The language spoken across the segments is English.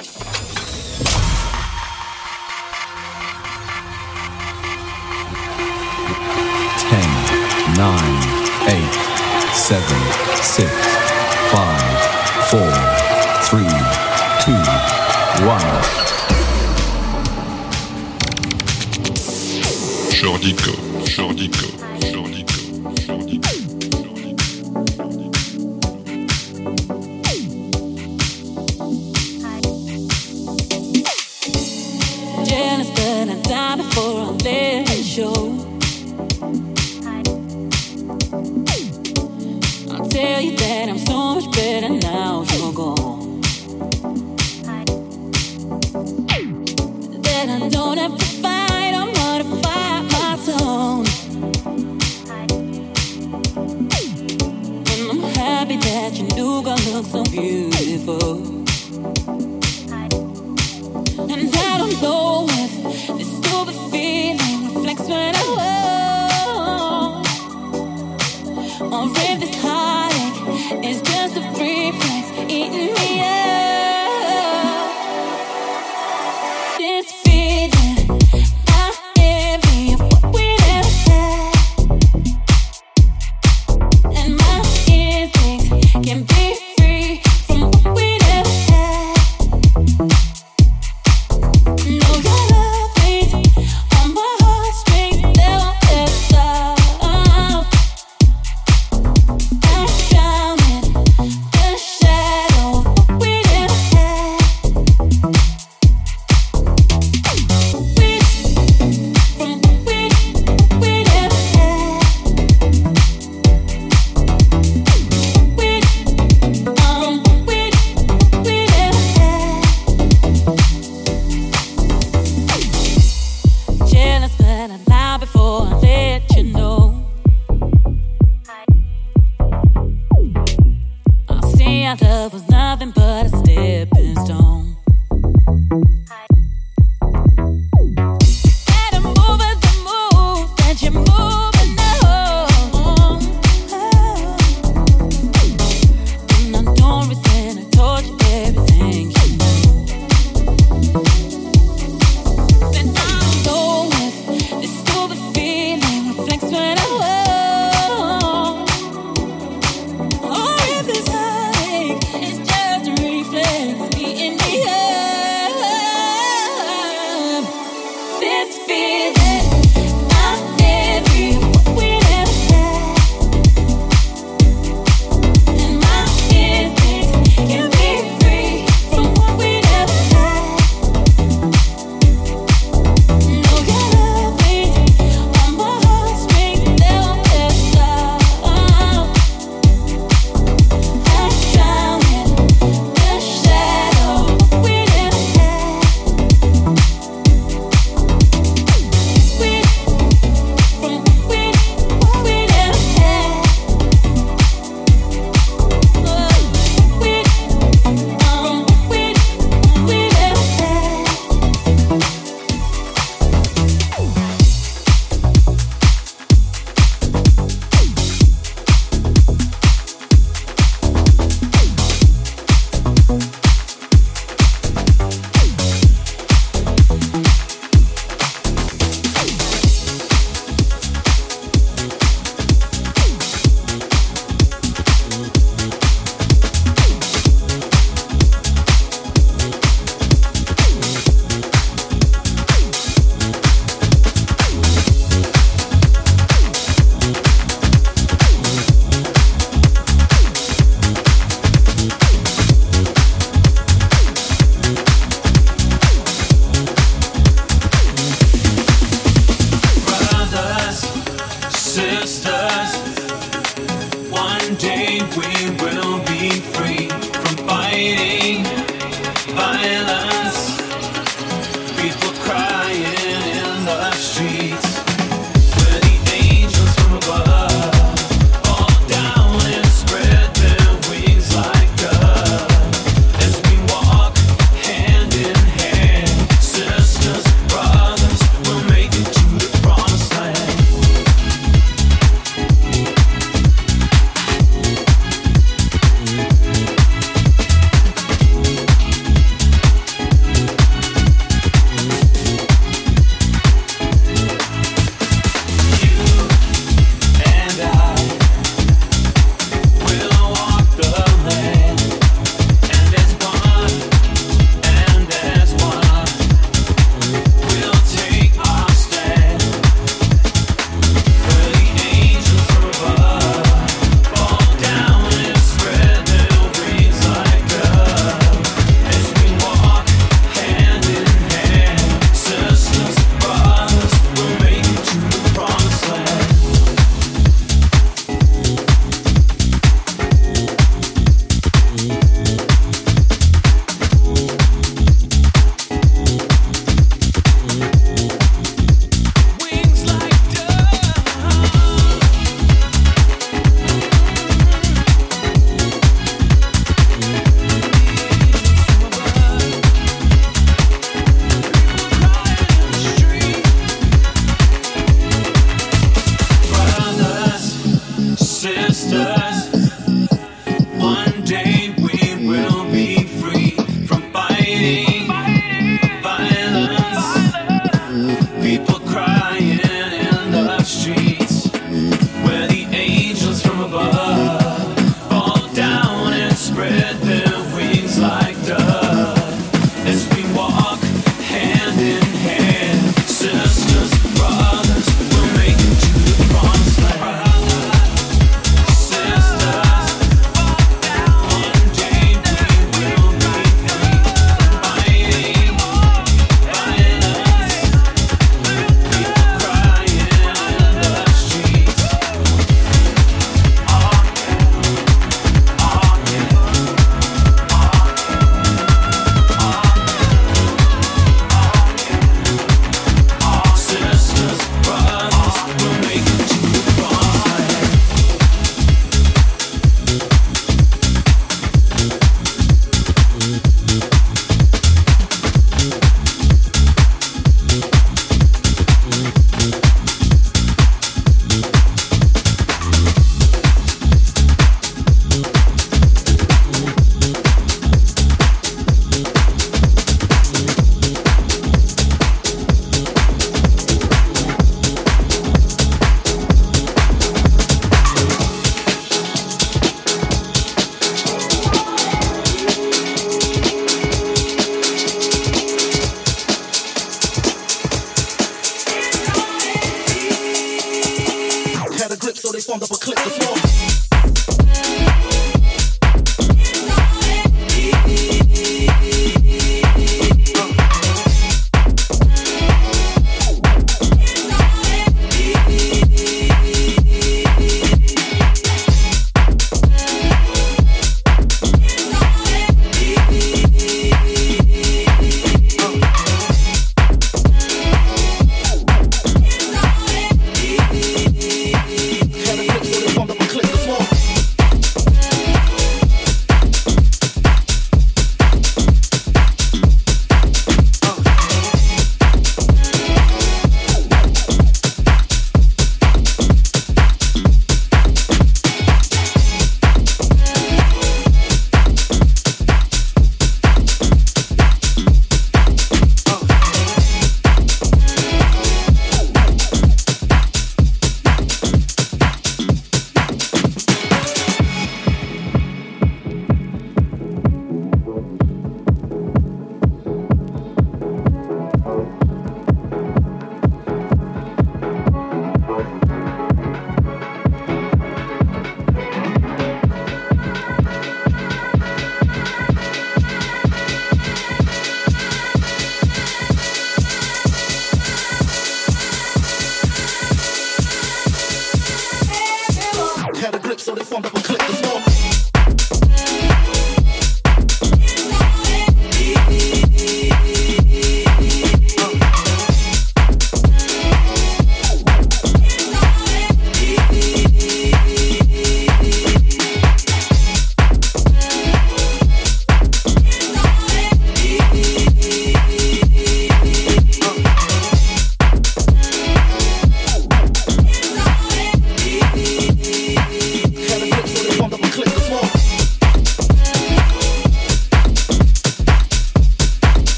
Ten, nine, eight, seven, six, five, four, three, two, one. Jordy Copz, Jordico, Jordy Copz. die before I let you show.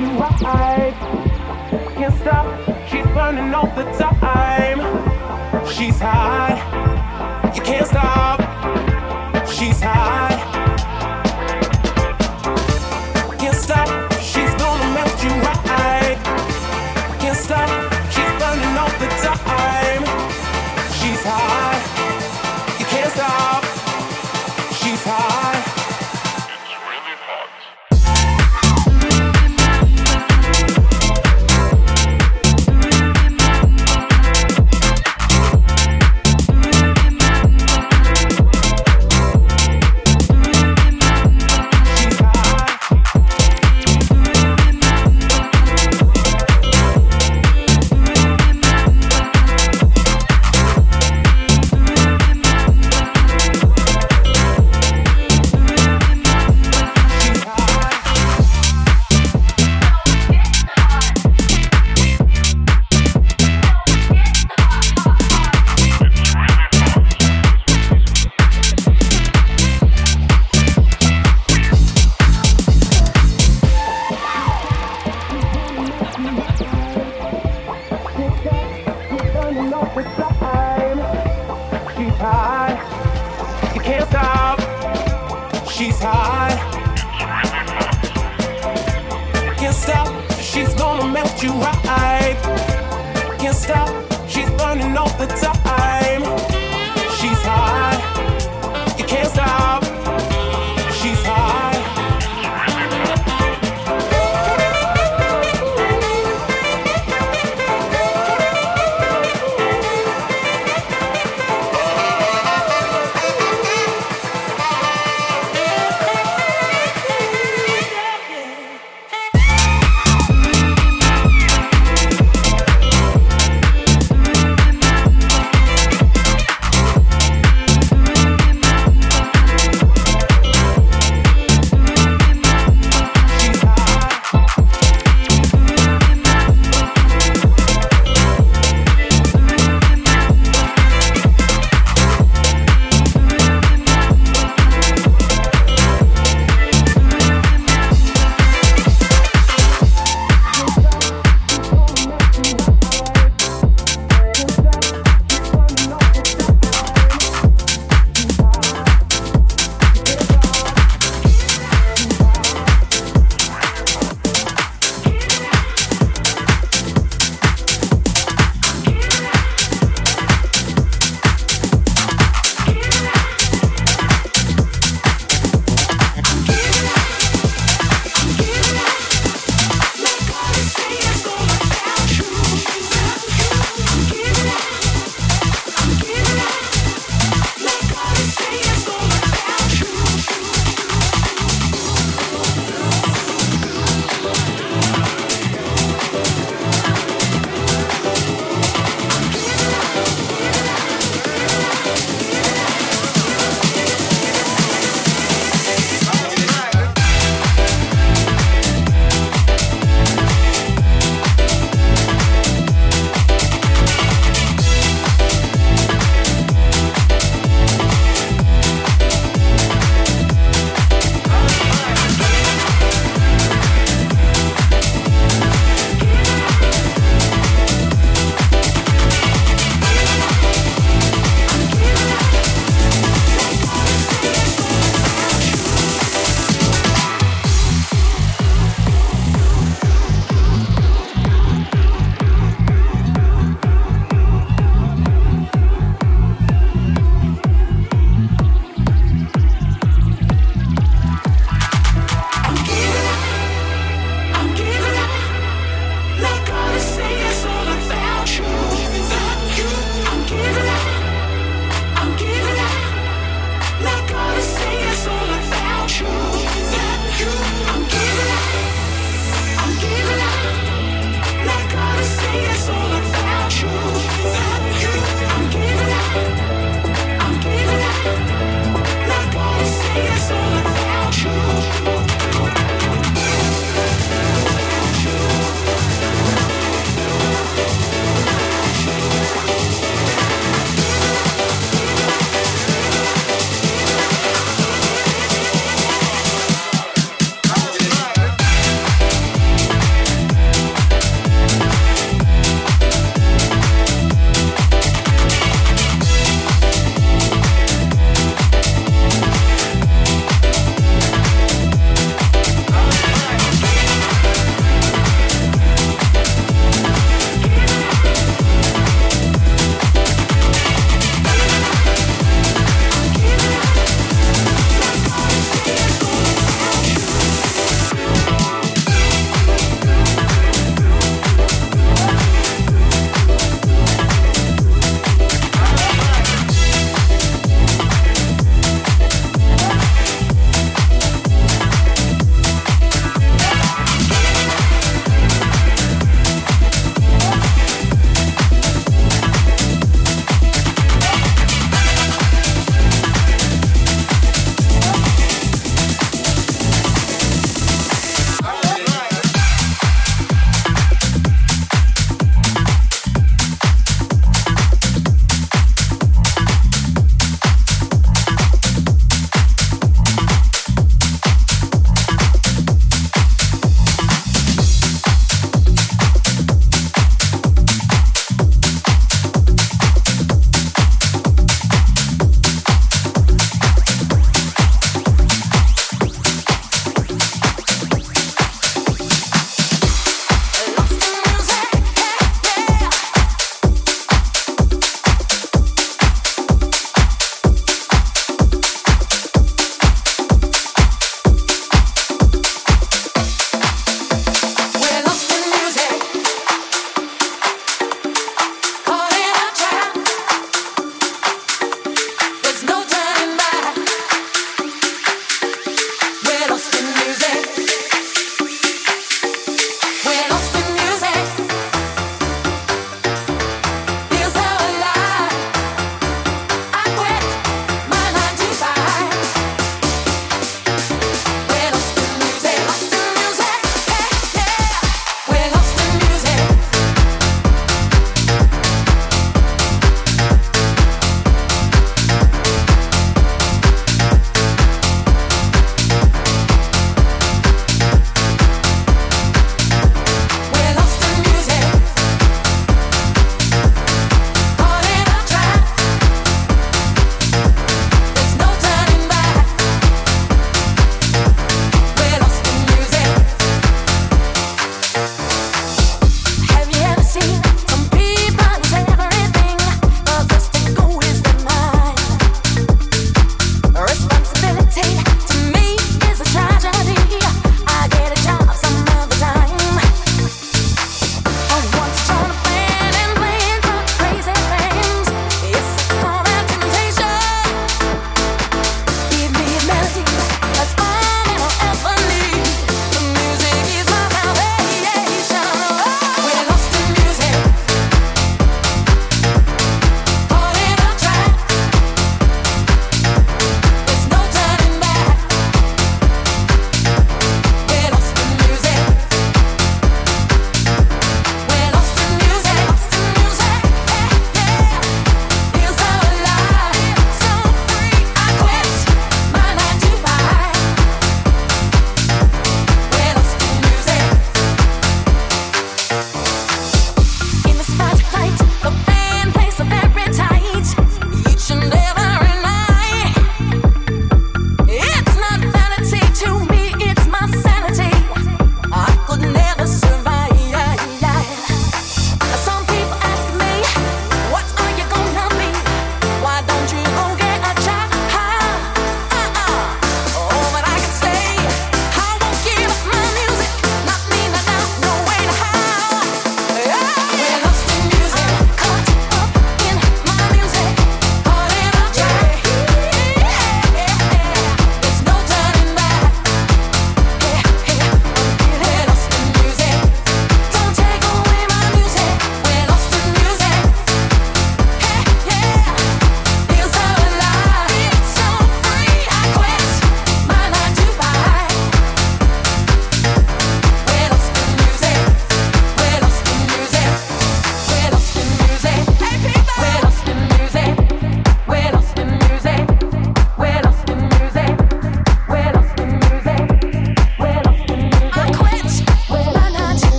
you right. Can't stop, she's burning all the time. She's high.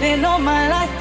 Waiting all my life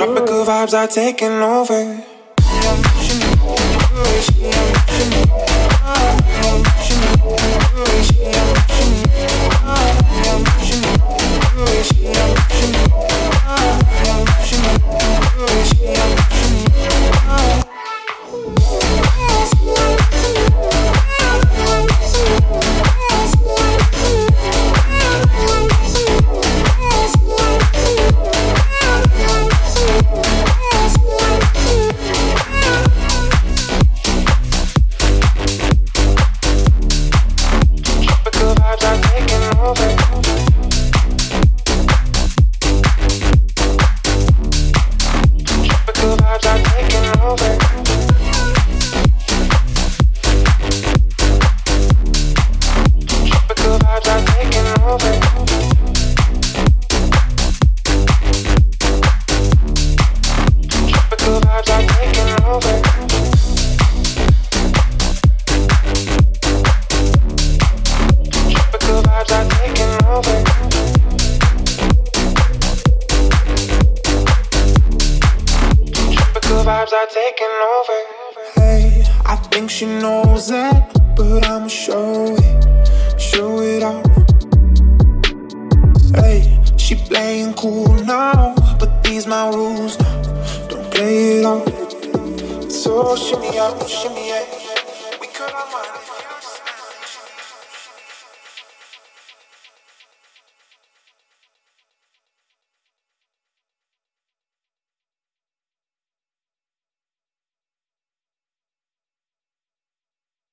Tropical vibes are taking over. She she she